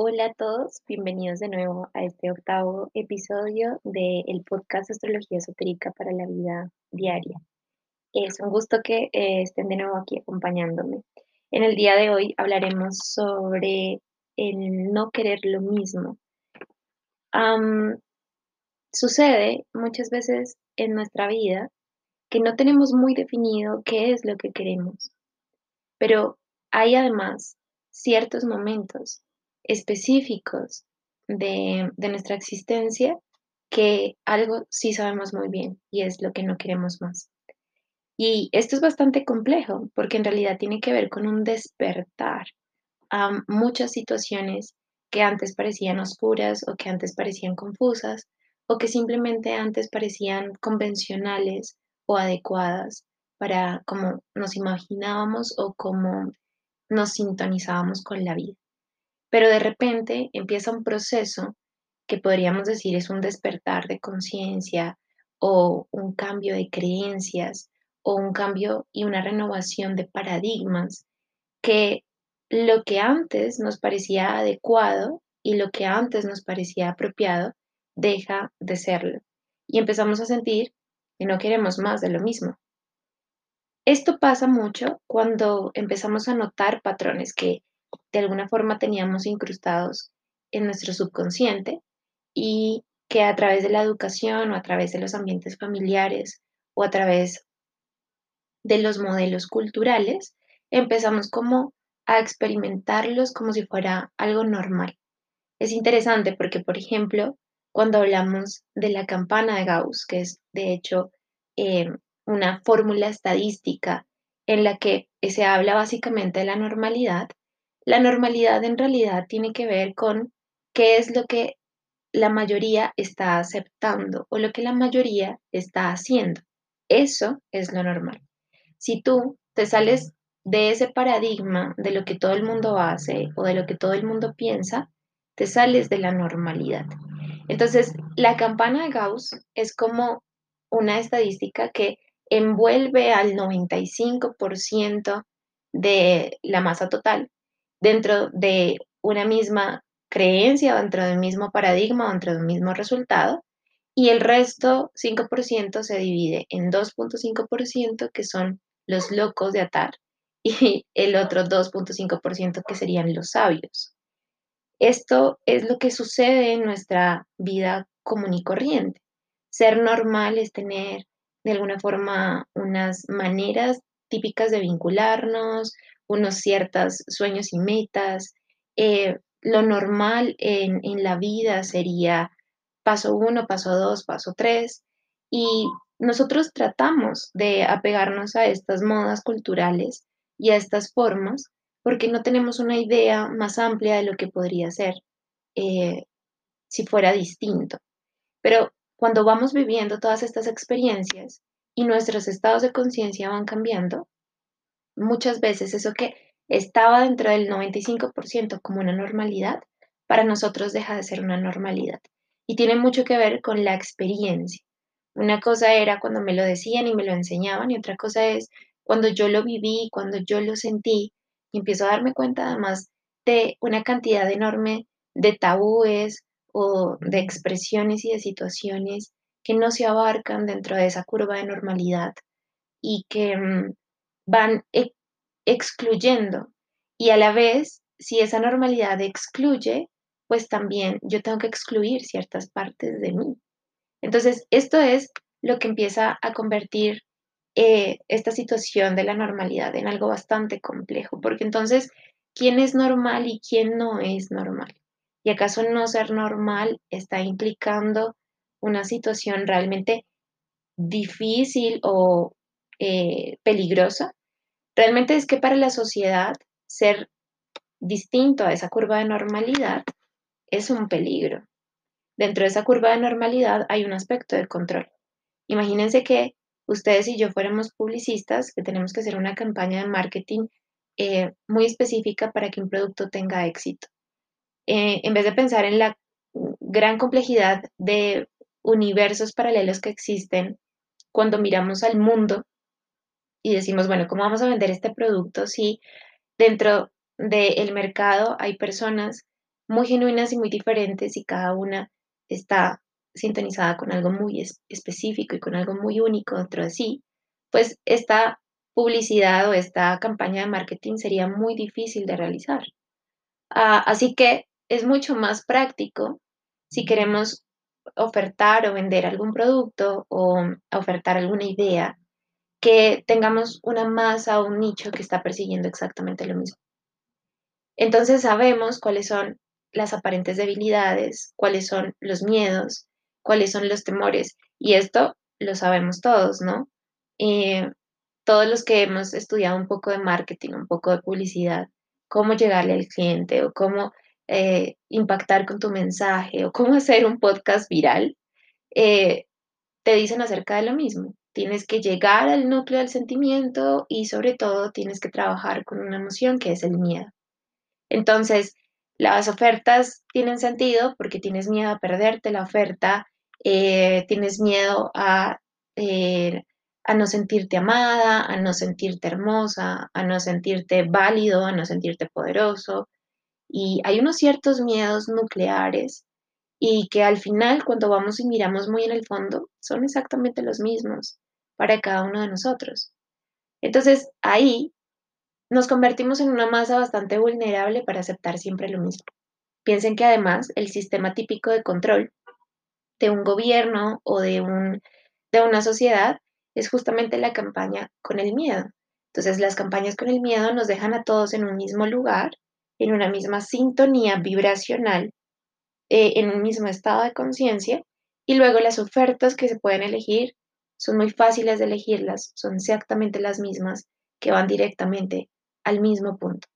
Hola a todos, bienvenidos de nuevo a este octavo episodio del podcast Astrología Esotérica para la Vida Diaria. Es un gusto que eh, estén de nuevo aquí acompañándome. En el día de hoy hablaremos sobre el no querer lo mismo. sucede muchas veces en nuestra vida que no tenemos muy definido qué es lo que queremos, pero hay además ciertos momentos específicos de, nuestra existencia que algo sí sabemos muy bien y es lo que no queremos más. Y esto es bastante complejo porque en realidad tiene que ver con un despertar a muchas situaciones que antes parecían oscuras o que antes parecían confusas o que simplemente antes parecían convencionales o adecuadas para cómo nos imaginábamos o cómo nos sintonizábamos con la vida. Pero de repente empieza un proceso que podríamos decir es un despertar de conciencia o un cambio de creencias o un cambio y una renovación de paradigmas que lo que antes nos parecía adecuado y lo que antes nos parecía apropiado deja de serlo. Y empezamos a sentir que no queremos más de lo mismo. Esto pasa mucho cuando empezamos a notar patrones que de alguna forma teníamos incrustados en nuestro subconsciente y que a través de la educación o a través de los ambientes familiares o a través de los modelos culturales empezamos como a experimentarlos como si fuera algo normal. Es interesante porque, por ejemplo, cuando hablamos de la campana de Gauss, que es de hecho eh, una fórmula estadística en la que se habla básicamente de la normalidad, la normalidad en realidad tiene que ver con qué es lo que la mayoría está aceptando o lo que la mayoría está haciendo. Eso es lo normal. Si tú te sales de ese paradigma de lo que todo el mundo hace o de lo que todo el mundo piensa, te sales de la normalidad. Entonces, la campana de Gauss es como una estadística que envuelve al 95% de la masa total dentro de una misma creencia, dentro del mismo paradigma, dentro del mismo resultado, y el resto, 5%, se divide en 2.5% que son los locos de atar y el otro 2.5% que serían los sabios. Esto es lo que sucede en nuestra vida común y corriente. Ser normal es tener de alguna forma unas maneras típicas de vincularnos, unos ciertos sueños y metas. Eh, lo normal en, en la vida sería paso uno, paso dos, paso tres. Y nosotros tratamos de apegarnos a estas modas culturales y a estas formas porque no tenemos una idea más amplia de lo que podría ser eh, si fuera distinto. Pero cuando vamos viviendo todas estas experiencias y nuestros estados de conciencia van cambiando, muchas veces eso que estaba dentro del 95% como una normalidad, para nosotros deja de ser una normalidad. Y tiene mucho que ver con la experiencia. Una cosa era cuando me lo decían y me lo enseñaban y otra cosa es cuando yo lo viví, cuando yo lo sentí y empiezo a darme cuenta además de una cantidad enorme de tabúes o de expresiones y de situaciones que no se abarcan dentro de esa curva de normalidad y que mm, van e, excluyendo. Y a la vez, si esa normalidad excluye, pues también yo tengo que excluir ciertas partes de mí. Entonces, esto es lo que empieza a convertir eh, esta situación de la normalidad en algo bastante complejo, porque entonces, ¿quién es normal y quién no es normal? ¿Y acaso no ser normal está implicando una situación realmente difícil o eh, peligrosa? Realmente es que para la sociedad ser distinto a esa curva de normalidad es un peligro. Dentro de esa curva de normalidad hay un aspecto de control. Imagínense que ustedes y yo fuéramos publicistas, que tenemos que hacer una campaña de marketing eh, muy específica para que un producto tenga éxito. Eh, en vez de pensar en la gran complejidad de universos paralelos que existen cuando miramos al mundo y decimos, bueno, ¿cómo vamos a vender este producto si dentro del mercado hay personas muy genuinas y muy diferentes y cada una está sintonizada con algo muy específico y con algo muy único dentro de sí, pues esta publicidad o esta campaña de marketing sería muy difícil de realizar. Ah, así que es mucho más práctico si queremos ofertar o vender algún producto o ofertar alguna idea, que tengamos una masa o un nicho que está persiguiendo exactamente lo mismo. Entonces sabemos cuáles son las aparentes debilidades, cuáles son los miedos, cuáles son los temores. Y esto lo sabemos todos, ¿no? Eh, todos los que hemos estudiado un poco de marketing, un poco de publicidad, cómo llegarle al cliente o cómo eh, impactar con tu mensaje o cómo hacer un podcast viral, eh, te dicen acerca de lo mismo. Tienes que llegar al núcleo del sentimiento y sobre todo tienes que trabajar con una emoción que es el miedo. Entonces, las ofertas tienen sentido porque tienes miedo a perderte la oferta, eh, tienes miedo a, a no sentirte amada, a no sentirte hermosa, a no sentirte válido, a no sentirte poderoso, y hay unos ciertos miedos nucleares y que al final, cuando vamos y miramos muy en el fondo, son exactamente los mismos para cada uno de nosotros. Entonces, ahí nos convertimos en una masa bastante vulnerable para aceptar siempre lo mismo. Piensen que además el sistema típico de control de un gobierno o de, un, de una sociedad es justamente la campaña con el miedo. Entonces, las campañas con el miedo nos dejan a todos en un mismo lugar en una misma sintonía vibracional, eh, en un mismo estado de conciencia, y luego las ofertas que se pueden elegir son muy fáciles de elegirlas, son exactamente las mismas que van directamente al mismo punto.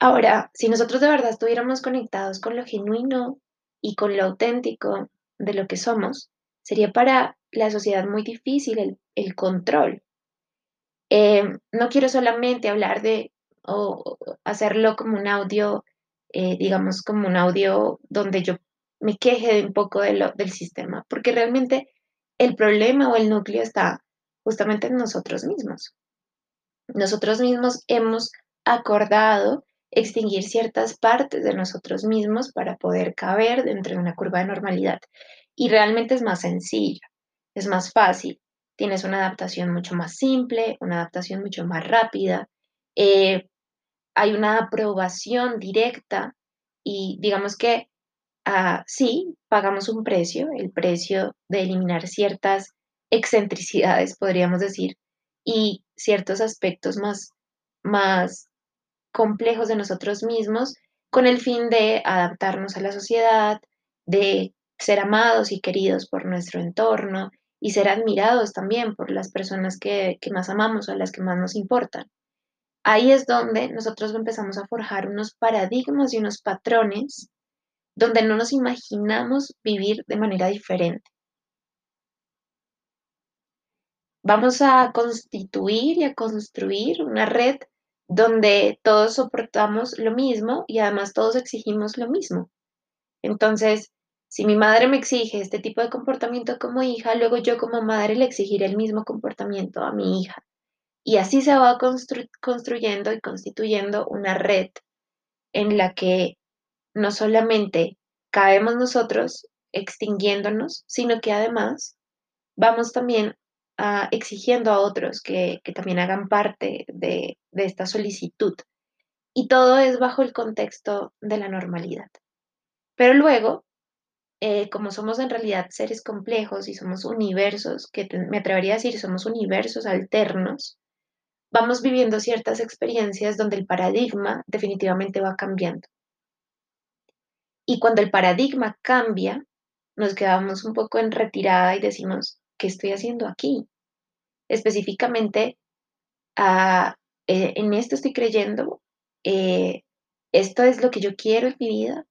Ahora, si nosotros de verdad estuviéramos conectados con lo genuino y con lo auténtico de lo que somos, sería para la sociedad muy difícil el, control. Eh, no quiero solamente hablar de o hacerlo como un audio, eh, digamos, como un audio donde yo me queje un poco de lo, del sistema, porque realmente el problema o el núcleo está justamente en nosotros mismos. Nosotros mismos hemos acordado extinguir ciertas partes de nosotros mismos para poder caber dentro de una curva de normalidad. Y realmente es más sencillo, es más fácil. Tienes una adaptación mucho más simple, una adaptación mucho más rápida. Eh, hay una aprobación directa y digamos que ah, sí, pagamos un precio, el precio de eliminar ciertas excentricidades, podríamos decir, y ciertos aspectos más, más complejos de nosotros mismos con el fin de adaptarnos a la sociedad, de ser amados y queridos por nuestro entorno y ser admirados también por las personas que, que más amamos o las que más nos importan ahí es donde nosotros empezamos a forjar unos paradigmas y unos patrones donde no nos imaginamos vivir de manera diferente. Vamos a constituir y a construir una red donde todos soportamos lo mismo y además todos exigimos lo mismo. Entonces, si mi madre me exige este tipo de comportamiento como hija, luego yo como madre le exigiré el mismo comportamiento a mi hija. Y así se va construyendo y constituyendo una red en la que no solamente cabemos nosotros extinguiéndonos, sino que además vamos también a, exigiendo a otros que, también hagan parte de, esta solicitud. Y todo es bajo el contexto de la normalidad. Pero luego, eh, como somos en realidad seres complejos y somos universos, que me atrevería a decir, somos universos alternos, vamos viviendo ciertas experiencias donde el paradigma definitivamente va cambiando. Y cuando el paradigma cambia, nos quedamos un poco en retirada y decimos, ¿qué estoy haciendo aquí? Específicamente, ah, eh, en esto estoy creyendo, eh, esto es lo que yo quiero en mi vida,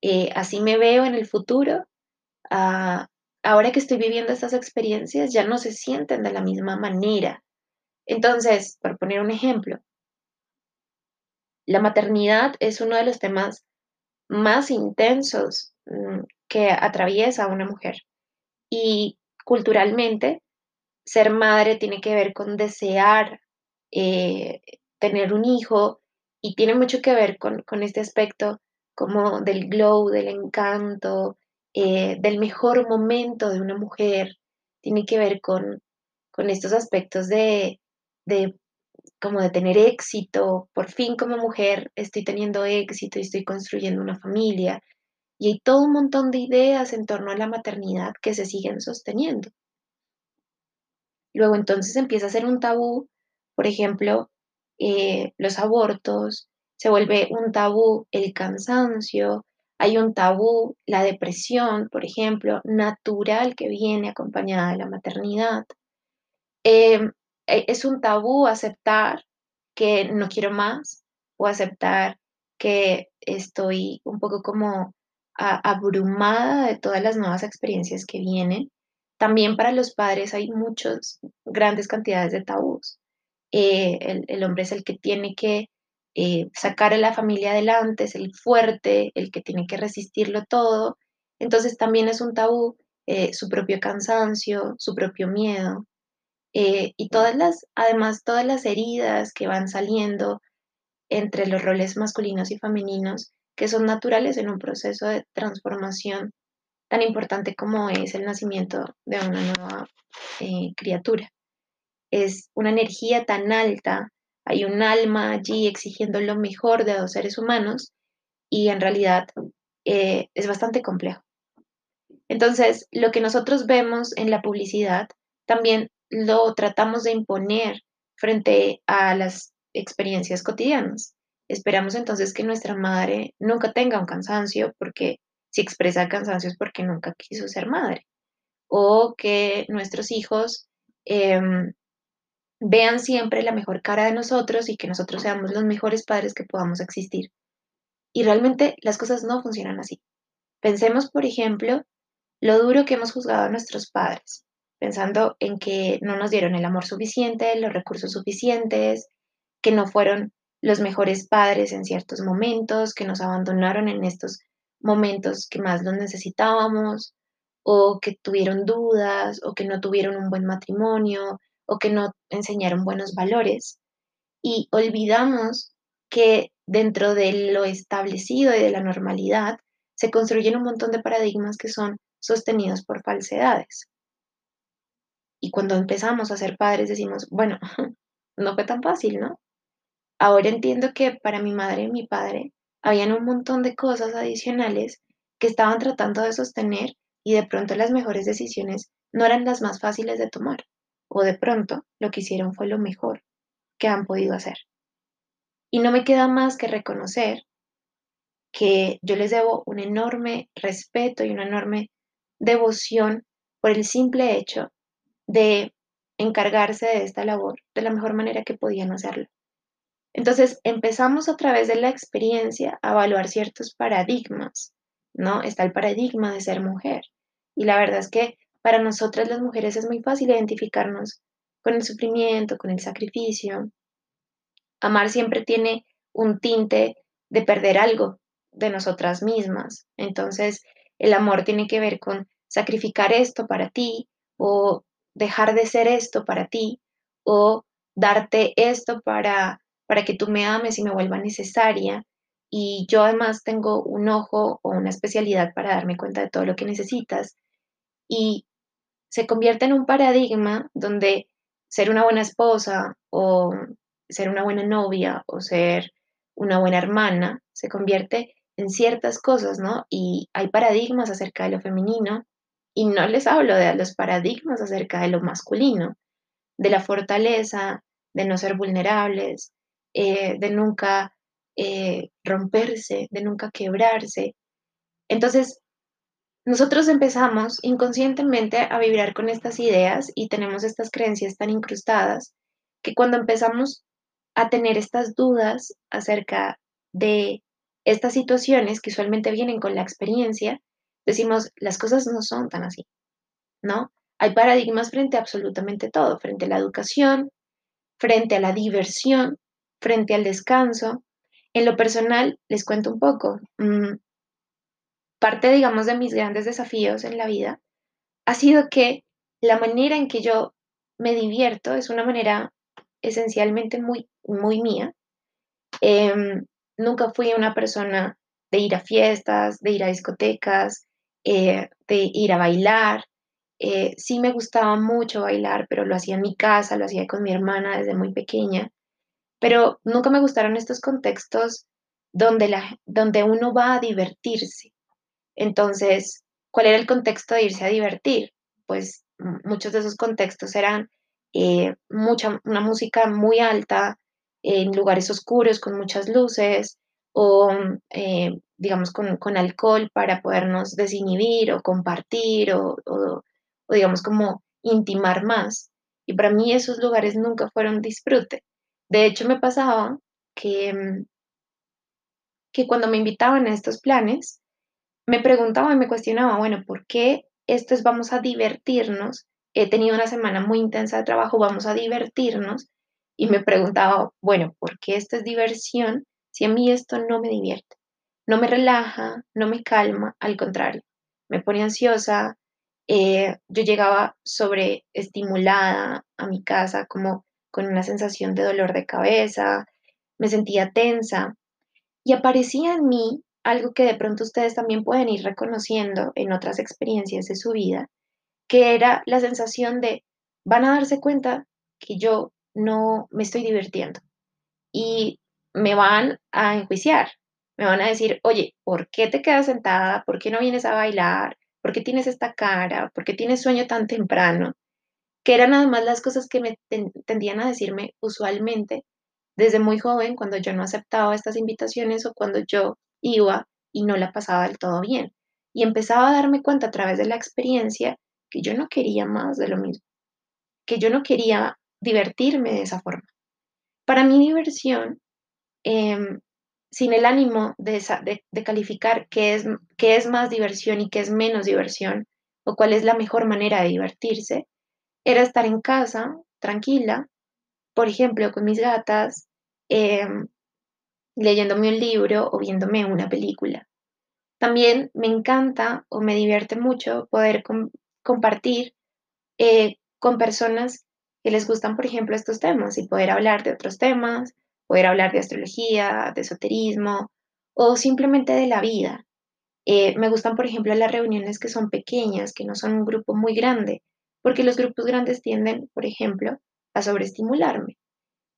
eh, así me veo en el futuro. Ah, ahora que estoy viviendo estas experiencias, ya no se sienten de la misma manera entonces, por poner un ejemplo, la maternidad es uno de los temas más intensos mm, que atraviesa una mujer. Y culturalmente, ser madre tiene que ver con desear eh, tener un hijo y tiene mucho que ver con, con este aspecto como del glow, del encanto, eh, del mejor momento de una mujer, tiene que ver con, con estos aspectos de, de como de tener éxito, por fin como mujer estoy teniendo éxito y estoy construyendo una familia. Y hay todo un montón de ideas en torno a la maternidad que se siguen sosteniendo. Luego entonces empieza a ser un tabú, por ejemplo, eh, los abortos, se vuelve un tabú el cansancio, hay un tabú la depresión, por ejemplo, natural que viene acompañada de la maternidad. Em, es un tabú aceptar que no quiero más o aceptar que estoy un poco como abrumada de todas las nuevas experiencias que vienen. También para los padres hay muchas, grandes cantidades de tabús. Eh, el, hombre es el que tiene que eh, sacar a la familia adelante, es el fuerte, el que tiene que resistirlo todo. Entonces también es un tabú eh, su propio cansancio, su propio miedo. Y todas las, además, todas las heridas que van saliendo entre los roles masculinos y femeninos, que son naturales en un proceso de transformación tan importante como es el nacimiento de una nueva criatura es una energía tan alta, hay un alma allí exigiendo lo mejor de los seres humanos y en realidad eh, es bastante complejo. Entonces, lo que nosotros vemos en la publicidad también lo tratamos de imponer frente a las experiencias cotidianas. Esperamos entonces que nuestra madre nunca tenga un cansancio porque si expresa cansancio es porque nunca quiso ser madre. O que nuestros hijos em, vean siempre la mejor cara de nosotros y que nosotros seamos los mejores padres que podamos existir. Y realmente las cosas no funcionan así. Pensemos, por ejemplo, lo duro que hemos juzgado a nuestros padres, pensando en que no nos dieron el amor suficiente, los recursos suficientes, que no fueron los mejores padres en ciertos momentos, que nos abandonaron en estos momentos que más los necesitábamos, o que tuvieron dudas, o que no tuvieron un buen matrimonio, o que no enseñaron buenos valores. Y olvidamos que dentro de lo establecido y de la normalidad se construyen un montón de paradigmas que son sostenidos por falsedades. Y cuando empezamos a ser padres decimos, bueno, no fue tan fácil, ¿no? Ahora entiendo que para mi madre y mi padre habían un montón de cosas adicionales que estaban tratando de sostener y de pronto las mejores decisiones no eran las más fáciles de tomar o de pronto lo que hicieron fue lo mejor que han podido hacer. Y no me queda más que reconocer que yo les debo un enorme respeto y una enorme devoción por el simple hecho de encargarse de esta labor de la mejor manera que podían hacerlo. Entonces empezamos a través de la experiencia a evaluar ciertos paradigmas, ¿no? Está el paradigma de ser mujer. Y la verdad es que para nosotras las mujeres es muy fácil identificarnos con el sufrimiento, con el sacrificio. Amar siempre tiene un tinte de perder algo de nosotras mismas. Entonces, el amor tiene que ver con sacrificar esto para ti o dejar de ser esto para ti o darte esto para, para que tú me ames y me vuelva necesaria. Y yo además tengo un ojo o una especialidad para darme cuenta de todo lo que necesitas. Y se convierte en un paradigma donde ser una buena esposa o ser una buena novia o ser una buena hermana se convierte en ciertas cosas, ¿no? Y hay paradigmas acerca de lo femenino y no les hablo de los paradigmas acerca de lo masculino, de la fortaleza, de no ser vulnerables, eh, de nunca eh, romperse, de nunca quebrarse. Entonces, nosotros empezamos inconscientemente a vibrar con estas ideas y tenemos estas creencias tan incrustadas que cuando empezamos a tener estas dudas acerca de estas situaciones que usualmente vienen con la experiencia, decimos, las cosas no son tan así, ¿no? Hay paradigmas frente a absolutamente todo, frente a la educación, frente a la diversión, frente al descanso. En lo personal, les cuento un poco. Mm, parte, digamos, de mis grandes desafíos en la vida ha sido que la manera en que yo me divierto es una manera esencialmente muy, muy mía. Em, nunca fui una persona de ir a fiestas, de ir a discotecas, eh, de ir a bailar. Eh, sí me gustaba mucho bailar, pero lo hacía en mi casa, lo hacía con mi hermana desde muy pequeña. Pero nunca me gustaron estos contextos donde, la, donde uno va a divertirse. Entonces, ¿cuál era el contexto de irse a divertir? Pues muchos de esos contextos eran eh, mucha, una música muy alta, en lugares oscuros con muchas luces o, eh, digamos, con, alcohol para podernos desinhibir o compartir o, o, digamos, como intimar más. Y para mí esos lugares nunca fueron disfrute. De hecho, me pasaba que, que cuando me invitaban a estos planes, me preguntaba y me cuestionaba, bueno, ¿por qué esto es vamos a divertirnos? He tenido una semana muy intensa de trabajo, vamos a divertirnos. Y me preguntaba, bueno, ¿por qué esto es diversión si a mí esto no me divierte? No me relaja, no me calma, al contrario, me pone ansiosa. Eh, yo llegaba sobreestimulada a mi casa, como con una sensación de dolor de cabeza, me sentía tensa y aparecía en mí algo que de pronto ustedes también pueden ir reconociendo en otras experiencias de su vida, que era la sensación de van a darse cuenta que yo no me estoy divirtiendo y me van a enjuiciar, me van a decir, oye, ¿por qué te quedas sentada? ¿Por qué no vienes a bailar? ¿Por qué tienes esta cara? ¿Por qué tienes sueño tan temprano? Que eran además las cosas que me tendían a decirme usualmente desde muy joven cuando yo no aceptaba estas invitaciones o cuando yo iba y no la pasaba del todo bien. Y empezaba a darme cuenta a través de la experiencia que yo no quería más de lo mismo, que yo no quería divertirme de esa forma. Para mi diversión, em, sin el ánimo de, calificar qué es, qué es más diversión y qué es menos diversión, o cuál es la mejor manera de divertirse, era estar en casa, tranquila, por ejemplo, con mis gatas, Em, leyéndome un libro o viéndome una película. También me encanta o me divierte mucho poder compartir eh, con personas que les gustan, por ejemplo, estos temas y poder hablar de otros temas, poder hablar de astrología, de esoterismo o simplemente de la vida. Eh, me gustan, por ejemplo, las reuniones que son pequeñas, que no son un grupo muy grande, porque los grupos grandes tienden, por ejemplo, a sobreestimularme.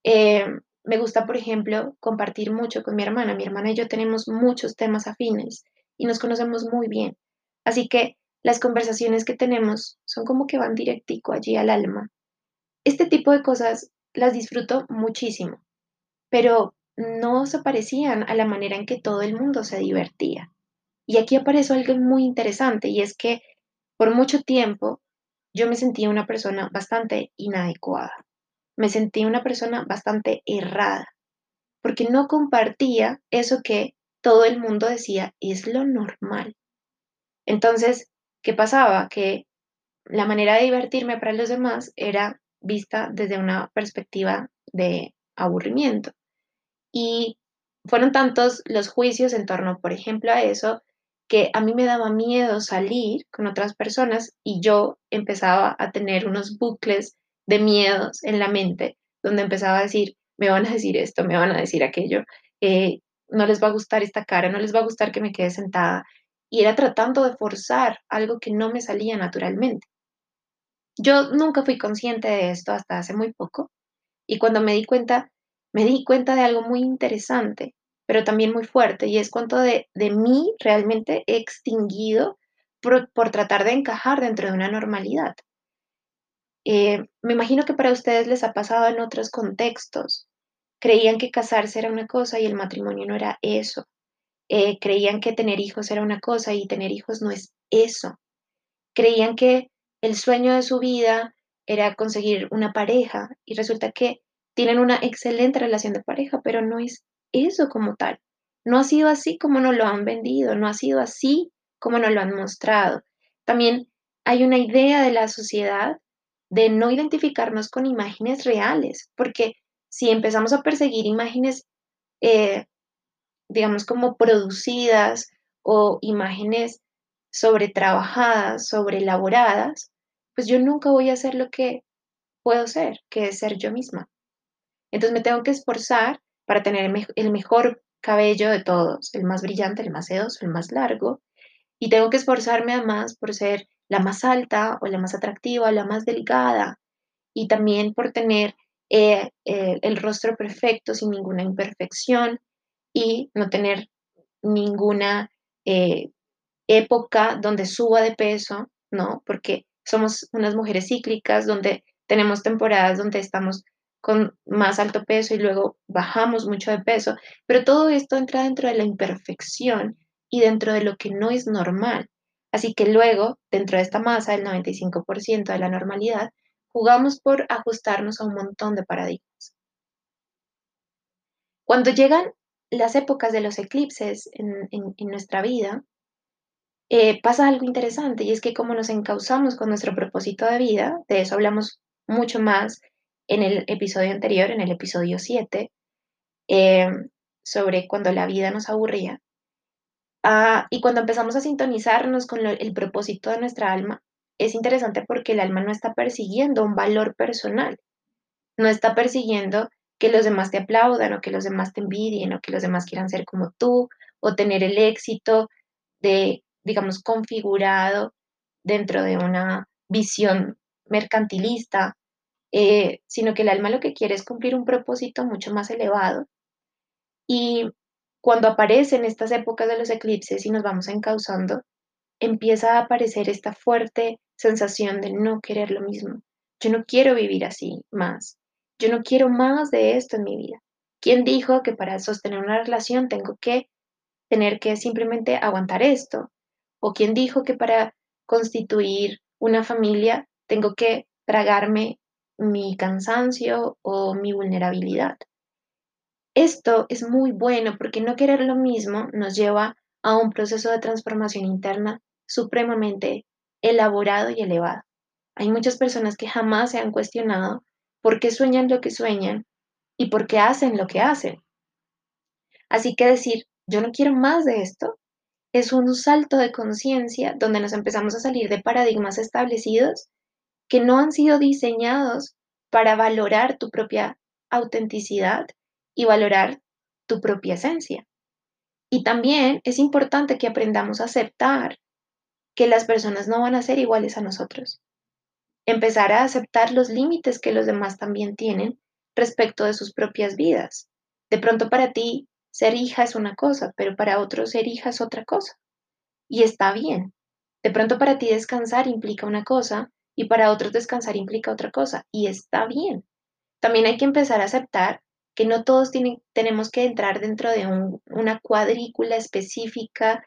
Eh, me gusta, por ejemplo, compartir mucho con mi hermana. Mi hermana y yo tenemos muchos temas afines y nos conocemos muy bien. Así que las conversaciones que tenemos son como que van directico allí al alma. Este tipo de cosas las disfruto muchísimo, pero no se parecían a la manera en que todo el mundo se divertía. Y aquí aparece algo muy interesante y es que por mucho tiempo yo me sentía una persona bastante inadecuada me sentí una persona bastante errada, porque no compartía eso que todo el mundo decía es lo normal. Entonces, ¿qué pasaba? Que la manera de divertirme para los demás era vista desde una perspectiva de aburrimiento. Y fueron tantos los juicios en torno, por ejemplo, a eso, que a mí me daba miedo salir con otras personas y yo empezaba a tener unos bucles de miedos en la mente, donde empezaba a decir, me van a decir esto, me van a decir aquello, eh, no les va a gustar esta cara, no les va a gustar que me quede sentada. Y era tratando de forzar algo que no me salía naturalmente. Yo nunca fui consciente de esto hasta hace muy poco. Y cuando me di cuenta, me di cuenta de algo muy interesante, pero también muy fuerte, y es cuánto de, de mí realmente he extinguido por tratar de encajar dentro de una normalidad. Eh, me imagino que para ustedes les ha pasado en otros contextos. Creían que casarse era una cosa y el matrimonio no era eso. Eh, creían que tener hijos era una cosa y tener hijos no es eso. Creían que el sueño de su vida era conseguir una pareja y resulta que tienen una excelente relación de pareja, pero no es eso como tal. No ha sido así como nos lo han vendido, no ha sido así como nos lo han mostrado. También hay una idea de la sociedad de no identificarnos con imágenes reales, porque si empezamos a perseguir imágenes, eh, digamos, como producidas o imágenes sobretrabajadas, elaboradas, pues yo nunca voy a hacer lo que puedo ser, que es ser yo misma. Entonces me tengo que esforzar para tener el mejor cabello de todos, el más brillante, el más sedoso, el más largo, y tengo que esforzarme además por ser la más alta o la más atractiva o la más delgada, y también por tener eh, eh, el rostro perfecto sin ninguna imperfección y no tener ninguna eh, época donde suba de peso, ¿no? Porque somos unas mujeres cíclicas donde tenemos temporadas donde estamos con más alto peso y luego bajamos mucho de peso, pero todo esto entra dentro de la imperfección y dentro de lo que no es normal. Así que luego, dentro de esta masa, el 95% de la normalidad, jugamos por ajustarnos a un montón de paradigmas. Cuando llegan las épocas de los eclipses en, nuestra vida, eh, pasa algo interesante y es que como nos encauzamos con nuestro propósito de vida, de eso hablamos mucho más en el episodio anterior, en el episodio 7, eh, sobre cuando la vida nos aburría. Ah, y cuando empezamos a sintonizarnos con el propósito de nuestra alma, es interesante porque el alma no está persiguiendo un valor personal, no está persiguiendo que los demás te aplaudan o que los demás te envidien o que los demás quieran ser como tú o tener el éxito de, digamos, configurado dentro de una visión mercantilista eh, sino que el alma lo que quiere es cumplir un propósito mucho más elevado. Y cuando aparecen estas épocas de los eclipses y nos vamos encauzando, empieza a aparecer esta fuerte sensación de no querer lo mismo. Yo no quiero vivir así más. Yo no quiero más de esto en mi vida. ¿Quién dijo que para sostener una relación tengo que tener que simplemente aguantar esto? ¿O quién dijo que para constituir una familia tengo que tragarme mi cansancio o mi vulnerabilidad. Esto es muy bueno porque no querer lo mismo nos lleva a un proceso de transformación interna supremamente elaborado y elevado. Hay muchas personas que jamás se han cuestionado por qué sueñan lo que sueñan y por qué hacen lo que hacen. Así que decir, yo no quiero más de esto, es un salto de conciencia donde nos empezamos a salir de paradigmas establecidos que no han sido diseñados para valorar tu propia autenticidad y valorar tu propia esencia. Y también es importante que aprendamos a aceptar que las personas no van a ser iguales a nosotros. Empezar a aceptar los límites que los demás también tienen respecto de sus propias vidas. De pronto para ti ser hija es una cosa, pero para otros ser hija es otra cosa. Y está bien. De pronto para ti descansar implica una cosa y para otros descansar implica otra cosa y está bien. También hay que empezar a aceptar que no todos tienen, tenemos que entrar dentro de una cuadrícula específica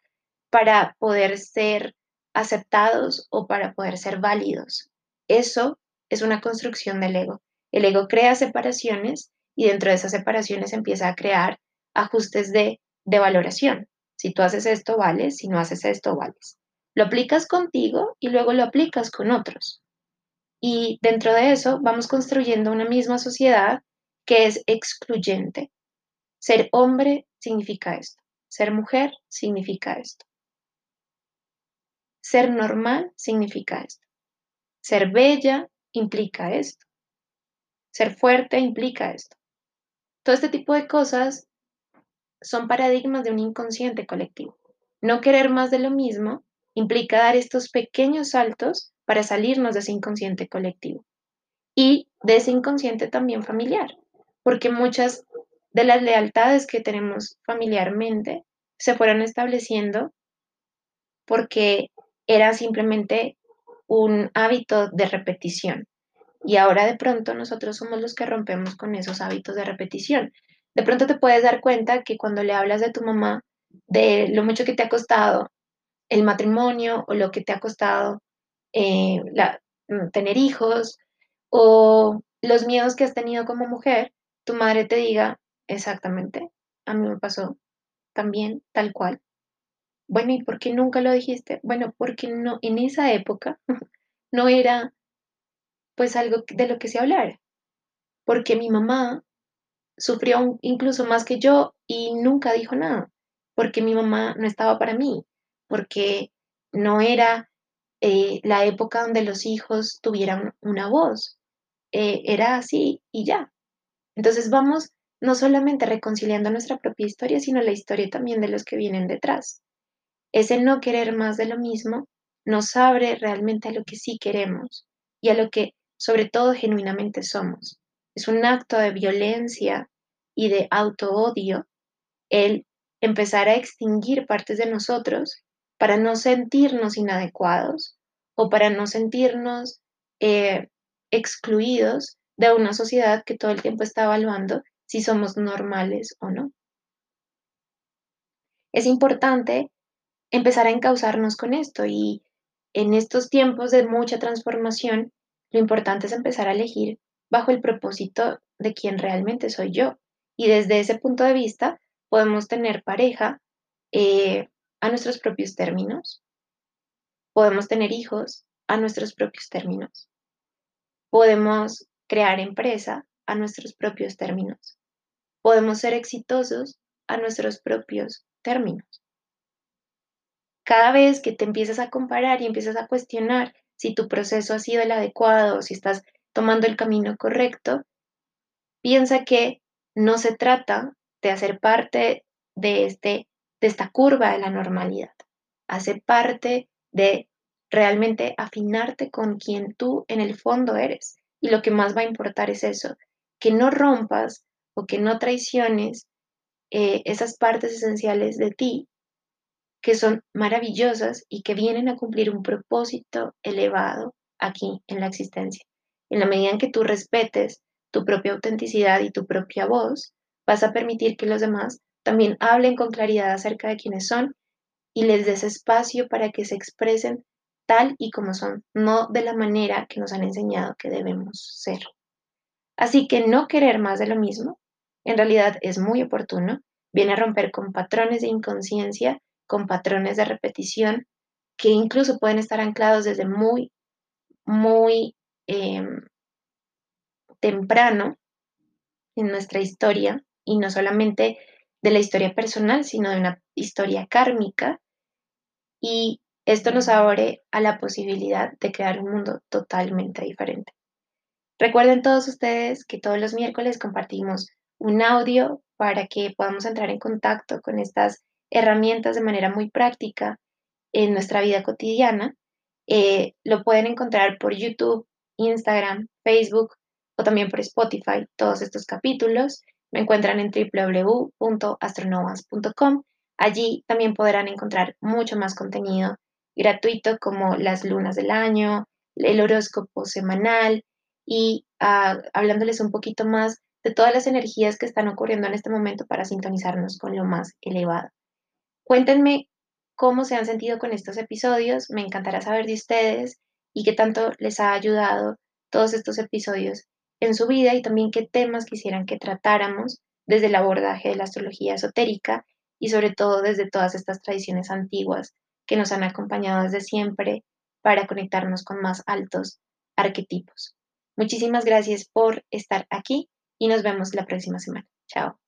para poder ser aceptados o para poder ser válidos. Eso es una construcción del ego. El ego crea separaciones y dentro de esas separaciones empieza a crear ajustes de, de valoración. Si tú haces esto, vales, si no haces esto, vales. Lo aplicas contigo y luego lo aplicas con otros. Y dentro de eso vamos construyendo una misma sociedad que es excluyente. Ser hombre significa esto. Ser mujer significa esto. Ser normal significa esto. Ser bella implica esto. Ser fuerte implica esto. Todo este tipo de cosas son paradigmas de un inconsciente colectivo. No querer más de lo mismo implica dar estos pequeños saltos para salirnos de ese inconsciente colectivo y de ese inconsciente también familiar, porque muchas de las lealtades que tenemos familiarmente se fueron estableciendo porque era simplemente un hábito de repetición. Y ahora de pronto nosotros somos los que rompemos con esos hábitos de repetición. De pronto te puedes dar cuenta que cuando le hablas de tu mamá, de lo mucho que te ha costado el matrimonio o lo que te ha costado eh, mm, tener hijos o los miedos que has tenido como mujer, tu madre te diga, exactamente, a mí me pasó también tal cual. Bueno, ¿y por qué nunca lo dijiste? Bueno, porque no, en esa época no era pues algo de lo que se hablara, porque mi mamá sufrió incluso más que yo y nunca dijo nada, porque mi mamá no estaba para mí, porque no era eh, la época donde los hijos tuvieran una voz. Eh, era así y ya. Entonces vamos no solamente reconciliando nuestra propia historia, sino la historia también de los que vienen detrás. Ese no querer más de lo mismo nos abre realmente a lo que sí queremos y a lo que sobre todo genuinamente somos. Es un acto de violencia y de auto-odio el empezar a extinguir partes de nosotros para no sentirnos inadecuados o para no sentirnos eh, excluidos de una sociedad que todo el tiempo está evaluando si somos normales o no. Es importante empezar a encauzarnos con esto y en estos tiempos de mucha transformación, lo importante es empezar a elegir bajo el propósito de quién realmente soy yo. Y desde ese punto de vista podemos tener pareja eh, a nuestros propios términos, podemos tener hijos a nuestros propios términos, podemos crear empresa a nuestros propios términos, podemos ser exitosos a nuestros propios términos. Cada vez que te empiezas a comparar y empiezas a cuestionar si tu proceso ha sido el adecuado si estás tomando el camino correcto, piensa que no se trata de hacer parte de, este, de esta curva de la normalidad. Hace parte de realmente afinarte con quien tú en el fondo eres. Y lo que más va a importar es eso, que no rompas o que no traiciones eh, esas partes esenciales de ti que son maravillosas y que vienen a cumplir un propósito elevado aquí en la existencia. En la medida en que tú respetes tu propia autenticidad y tu propia voz, vas a permitir que los demás también hablen con claridad acerca de quiénes son y les des espacio para que se expresen tal y como son, no de la manera que nos han enseñado que debemos ser. Así que no querer más de lo mismo, en realidad es muy oportuno, viene a romper con patrones de inconsciencia con patrones de repetición que incluso pueden estar anclados desde muy, muy em, temprano en nuestra historia y no solamente de la historia personal, sino de una historia kármica. Y esto nos abre a la posibilidad de crear un mundo totalmente diferente. Recuerden todos ustedes que todos los miércoles compartimos un audio para que podamos entrar en contacto con estas herramientas de manera muy práctica en nuestra vida cotidiana. Eh, lo pueden encontrar por YouTube, Instagram, Facebook o también por Spotify. Todos estos capítulos me encuentran en www.astronovas.com. Allí también podrán encontrar mucho más contenido gratuito como las lunas del año, el horóscopo semanal y ah, hablándoles un poquito más de todas las energías que están ocurriendo en este momento para sintonizarnos con lo más elevado. Cuéntenme cómo se han sentido con estos episodios, me encantará saber de ustedes y qué tanto les ha ayudado todos estos episodios en su vida y también qué temas quisieran que tratáramos desde el abordaje de la astrología esotérica y sobre todo desde todas estas tradiciones antiguas que nos han acompañado desde siempre para conectarnos con más altos arquetipos. Muchísimas gracias por estar aquí y nos vemos la próxima semana. Chao.